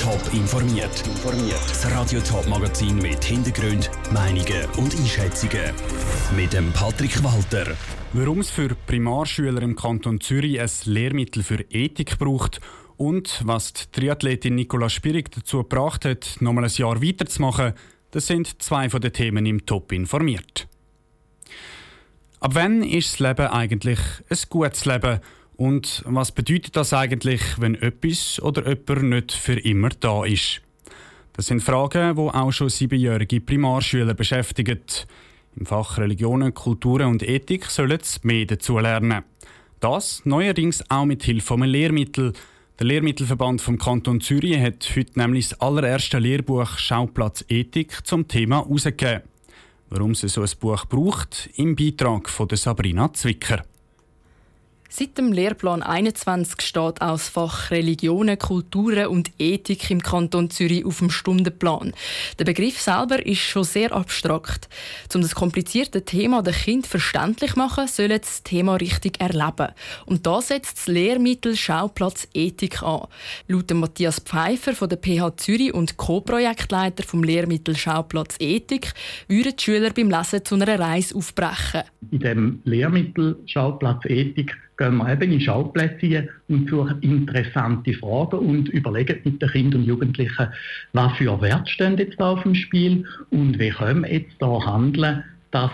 Top informiert. Das Radio Top Magazin mit Hintergrund, Meinungen und Einschätzungen mit dem Patrick Walter. Warum es für Primarschüler im Kanton Zürich ein Lehrmittel für Ethik braucht und was die Triathletin Nicola Spirig dazu gebracht hat, nochmal ein Jahr weiterzumachen, das sind zwei von den Themen im Top informiert. Ab wann ist das Leben eigentlich ein gutes Leben? Und was bedeutet das eigentlich, wenn etwas oder jemand nicht für immer da ist? Das sind Fragen, die auch schon siebenjährige Primarschüler beschäftigen. Im Fach Religionen, Kulturen und Ethik sollen sie mehr dazu lernen. Das neuerdings auch mit Hilfe von einem Lehrmittel. Der Lehrmittelverband vom Kanton Zürich hat heute nämlich das allererste Lehrbuch Schauplatz Ethik zum Thema herausgegeben. Warum es so ein Buch braucht, im Beitrag von Sabrina Zwicker. Seit dem Lehrplan 21 steht auch das Fach Religionen, Kulturen und Ethik im Kanton Zürich auf dem Stundenplan. Der Begriff selber ist schon sehr abstrakt. Um das komplizierte Thema den Kind verständlich zu machen, sollen das Thema richtig erleben. Und da setzt das Lehrmittel Schauplatz Ethik an. Laut Matthias Pfeiffer von der PH Zürich und Co-Projektleiter vom Lehrmittel Schauplatz Ethik würden die Schüler beim Lesen zu einer Reise aufbrechen. In dem Lehrmittel Schauplatz Ethik gehen wir eben in Schauplätze und suchen interessante Fragen und überlegen mit den Kindern und Jugendlichen, was für Werte stehen jetzt da auf dem Spiel und wie können wir jetzt da handeln, dass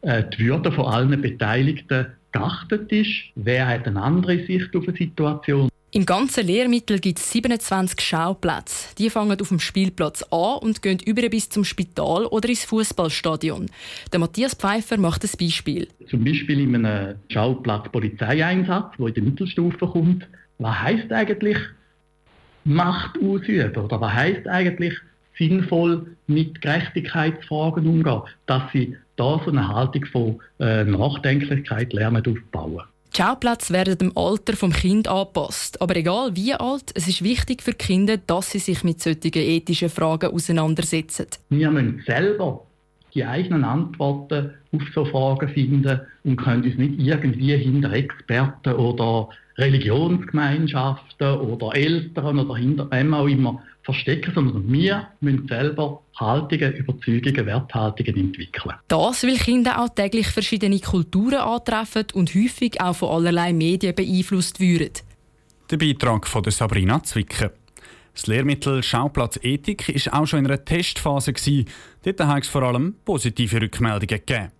äh, die Würde von allen Beteiligten geachtet ist. Wer hat eine andere Sicht auf eine Situation? Im ganzen Lehrmittel gibt es 27 Schauplätze. Die fangen auf dem Spielplatz an und gehen über bis zum Spital oder ins Fußballstadion. Der Matthias Pfeiffer macht ein Beispiel. Zum Beispiel in einem Schauplatz Polizeieinsatz, wo in der Mittelstufe kommt. Was heißt eigentlich Macht ausüben? Oder was heißt eigentlich sinnvoll mit Gerechtigkeitsfragen umgehen? Dass sie da so eine Haltung von äh, Nachdenklichkeit lernen aufbauen. Die Schauplätze werden dem Alter vom Kind angepasst. Aber egal wie alt, es ist wichtig für die Kinder, dass sie sich mit solchen ethischen Fragen auseinandersetzen. Wir müssen selber die eigenen Antworten auf so Fragen finden und können uns nicht irgendwie hinter Experten oder Religionsgemeinschaften oder Eltern oder hinter wem auch immer verstecken, sondern wir müssen selber Haltungen, Überzeugungen, Werthaltungen entwickeln. Das, weil Kinder auch täglich verschiedene Kulturen antreffen und häufig auch von allerlei Medien beeinflusst würden. Der Beitrag von Sabrina Zwicker. Das Lehrmittel Schauplatz Ethik war auch schon in einer Testphase. Dort hat es vor allem positive Rückmeldungen gegeben.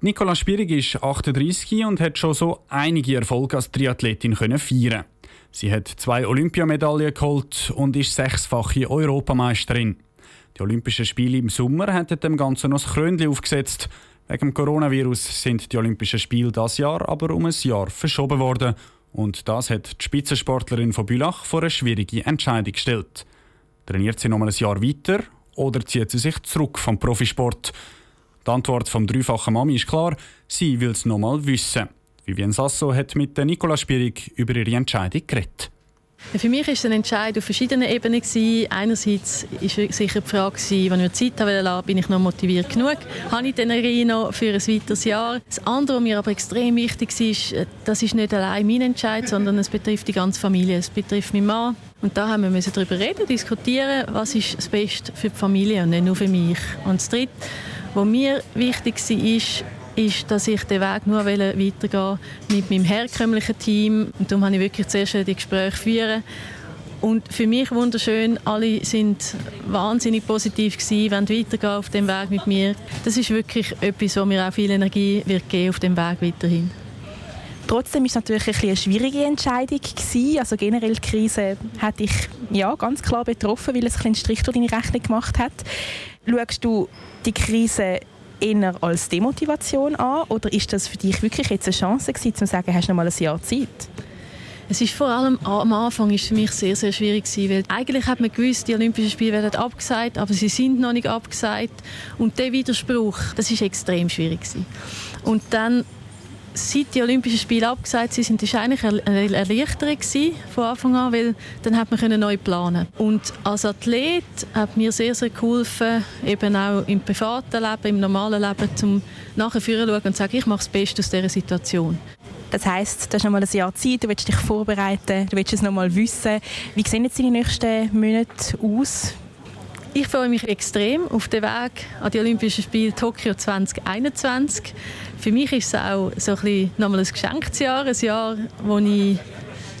Nicola Spierig ist 38 und hat schon so einige Erfolge als Triathletin feiern. Sie hat zwei Olympiamedaillen geholt und ist sechsfache Europameisterin. Die Olympischen Spiele im Sommer haben dem Ganzen noch das Krönchen aufgesetzt. Wegen dem Coronavirus sind die Olympischen Spiele das Jahr aber um ein Jahr verschoben worden. Und das hat die Spitzensportlerin von Bülach vor eine schwierige Entscheidung gestellt. Trainiert sie noch mal ein Jahr weiter oder zieht sie sich zurück vom Profisport? Die Antwort vom dreifachen Mami ist klar, sie will es noch mal wissen. Vivian Sasso hat mit Nicola Spierig über ihre Entscheidung geredet. Für mich war es ein Entscheid auf verschiedenen Ebenen. Einerseits war sicher die Frage, wenn ich Zeit habe, bin ich noch motiviert genug? Habe ich die Energie noch für ein weiteres Jahr? Das andere, was mir aber extrem wichtig ist, das ist nicht allein mein Entscheid, sondern es betrifft die ganze Familie. Es betrifft meinen Mann. Und da haben wir darüber reden, diskutieren, was ist das Beste für die Familie und nicht nur für mich. Und das Dritte, was mir wichtig war, ist, dass ich den Weg nur weitergehen mit meinem herkömmlichen Team. Und darum habe ich wirklich zuerst die Gespräche führen. Und für mich wunderschön, alle sind wahnsinnig positiv gewesen, wollen weitergehen auf dem Weg mit mir. Das ist wirklich etwas, was mir auch viel Energie wird geben auf dem Weg weiterhin. Trotzdem es natürlich ein eine schwierige Entscheidung gewesen. Also generell die Krise hat dich ja ganz klar betroffen, weil es einen Strich durch deine Rechnung gemacht hat. Schaust du die Krise eher als Demotivation an oder ist das für dich wirklich jetzt eine Chance gewesen, zu sagen, hast du noch mal ein Jahr Zeit? Es ist vor allem am Anfang ist für mich sehr, sehr schwierig gewesen, weil eigentlich hat man gewusst, die Olympischen Spiele werden abgesagt, aber sie sind noch nicht abgesagt und der Widerspruch, das ist extrem schwierig gewesen. Und dann seit die Olympischen Spiele abgesagt sind, war eigentlich eine Erleichterung von Anfang an, weil dann hat man neu planen Und als Athlet hat mir sehr, sehr geholfen, eben auch im privaten Leben, im normalen Leben, zum nachher zu schauen und zu sagen, ich mache das Beste aus dieser Situation. Das heisst, du hast noch mal ein Jahr Zeit, du willst dich vorbereiten, du willst es noch mal wissen. Wie sehen jetzt deine nächsten Monate aus? Ich freue mich extrem auf den Weg an die Olympischen Spiele Tokio 2021. Für mich ist es auch so ein bisschen nochmal ein Geschenksjahr, ein Jahr, wo ich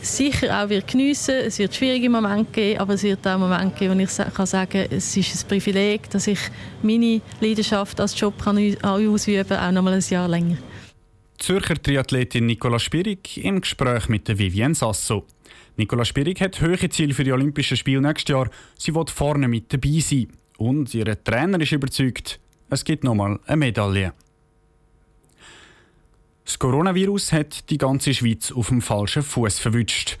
sicher auch wird geniessen. Es wird schwierige Momente geben, aber es wird auch Momente geben, wo ich kann sagen, es ist ein Privileg, dass ich meine Leidenschaft als Job kann ausüben kann, auch nochmal ein Jahr länger. Zürcher Triathletin Nicola Spirig im Gespräch mit der Vivienne Sasso. Nicola Spirig hat hohe Ziele für die Olympischen Spiele nächstes Jahr. Sie will vorne mit dabei sein. Und ihr Trainer ist überzeugt, es gibt nochmal eine Medaille. Das Coronavirus hat die ganze Schweiz auf dem falschen Fuß verwünscht.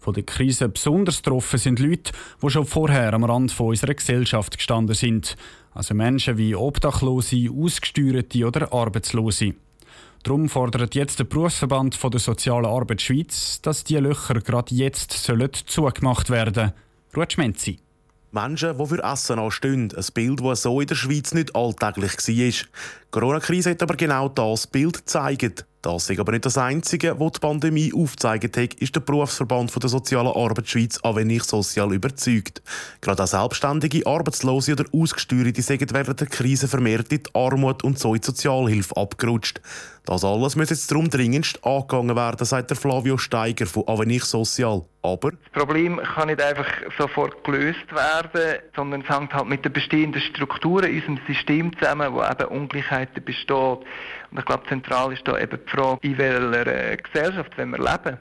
Von der Krise besonders getroffen sind Leute, die schon vorher am Rand von unserer Gesellschaft gestanden sind. Also Menschen wie Obdachlose, Ausgesteuerte oder Arbeitslose. Darum fordert jetzt der Berufsverband von der Sozialen Arbeit Schweiz, dass die Löcher gerade jetzt sollen zugemacht werden. Ruth Schmenzi. Menschen, die für Essen anstehen. Ein Bild, das so in der Schweiz nicht alltäglich war. Die Corona-Krise hat aber genau das Bild gezeigt. Das ist aber nicht das Einzige, was die Pandemie aufgezeigt hat, ist der Berufsverband der Sozialen Arbeit Schweiz Avenir Sozial überzeugt. Gerade auch Selbstständige, Arbeitslose oder Ausgesteuerte sind während der Krise vermehrt in die Armut und so in die Sozialhilfe abgerutscht. Das alles muss jetzt darum dringendst angegangen werden, sagt der Flavio Steiger von Avenir Sozial. Aber das Problem kann nicht einfach sofort gelöst werden, sondern es hängt halt mit den bestehenden Strukturen in unserem System zusammen, wo eben Ungleichheiten bestehen. Und ich glaube, zentral ist da eben die Frage, in welcher äh, Gesellschaft wir leben.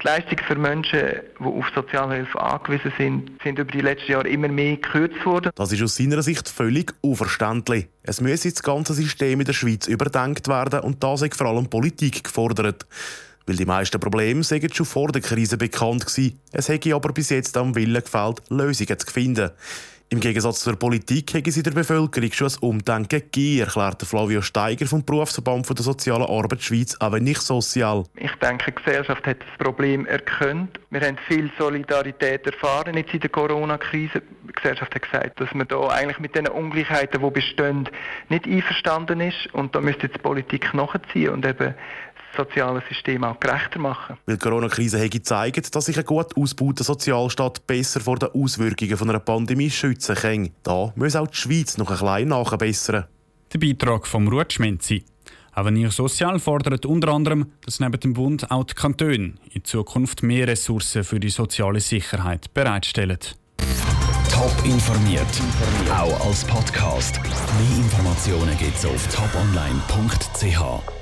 Die Leistungen für Menschen, die auf Sozialhilfe angewiesen sind, sind über die letzten Jahre immer mehr gekürzt worden. Das ist aus seiner Sicht völlig unverständlich. Es müsse das ganze System in der Schweiz überdenkt werden und da ist vor allem Politik gefordert. Weil die meisten Probleme seien schon vor der Krise bekannt gewesen. Es hätte aber bis jetzt am Willen gefällt, Lösungen zu finden. Im Gegensatz zur Politik hätte sie der Bevölkerung schon ein Umdenken gegeben, erklärte Flavio Steiger vom Berufsverband der Sozialen Arbeit Schweiz, aber nicht sozial. Ich denke, die Gesellschaft hat das Problem erkannt. Wir haben viel Solidarität erfahren jetzt in der Corona-Krise. Die Gesellschaft hat gesagt, dass man da eigentlich mit den Ungleichheiten, die bestehen, nicht einverstanden ist. Und da müsste jetzt die Politik nachziehen und eben soziale System auch gerechter machen. Weil die Corona-Krise hat gezeigt, dass sich ein gut ausgebauter Sozialstaat besser vor den Auswirkungen von einer Pandemie schützen kann. Da muss auch die Schweiz noch ein bisschen nachbessern. Der Beitrag vom Ruth Schmenzi. Avenir Sozial fordert unter anderem, dass neben dem Bund auch die Kantone in Zukunft mehr Ressourcen für die soziale Sicherheit bereitstellen. Top informiert, auch als Podcast. Mehr Informationen gibt es auf toponline.ch.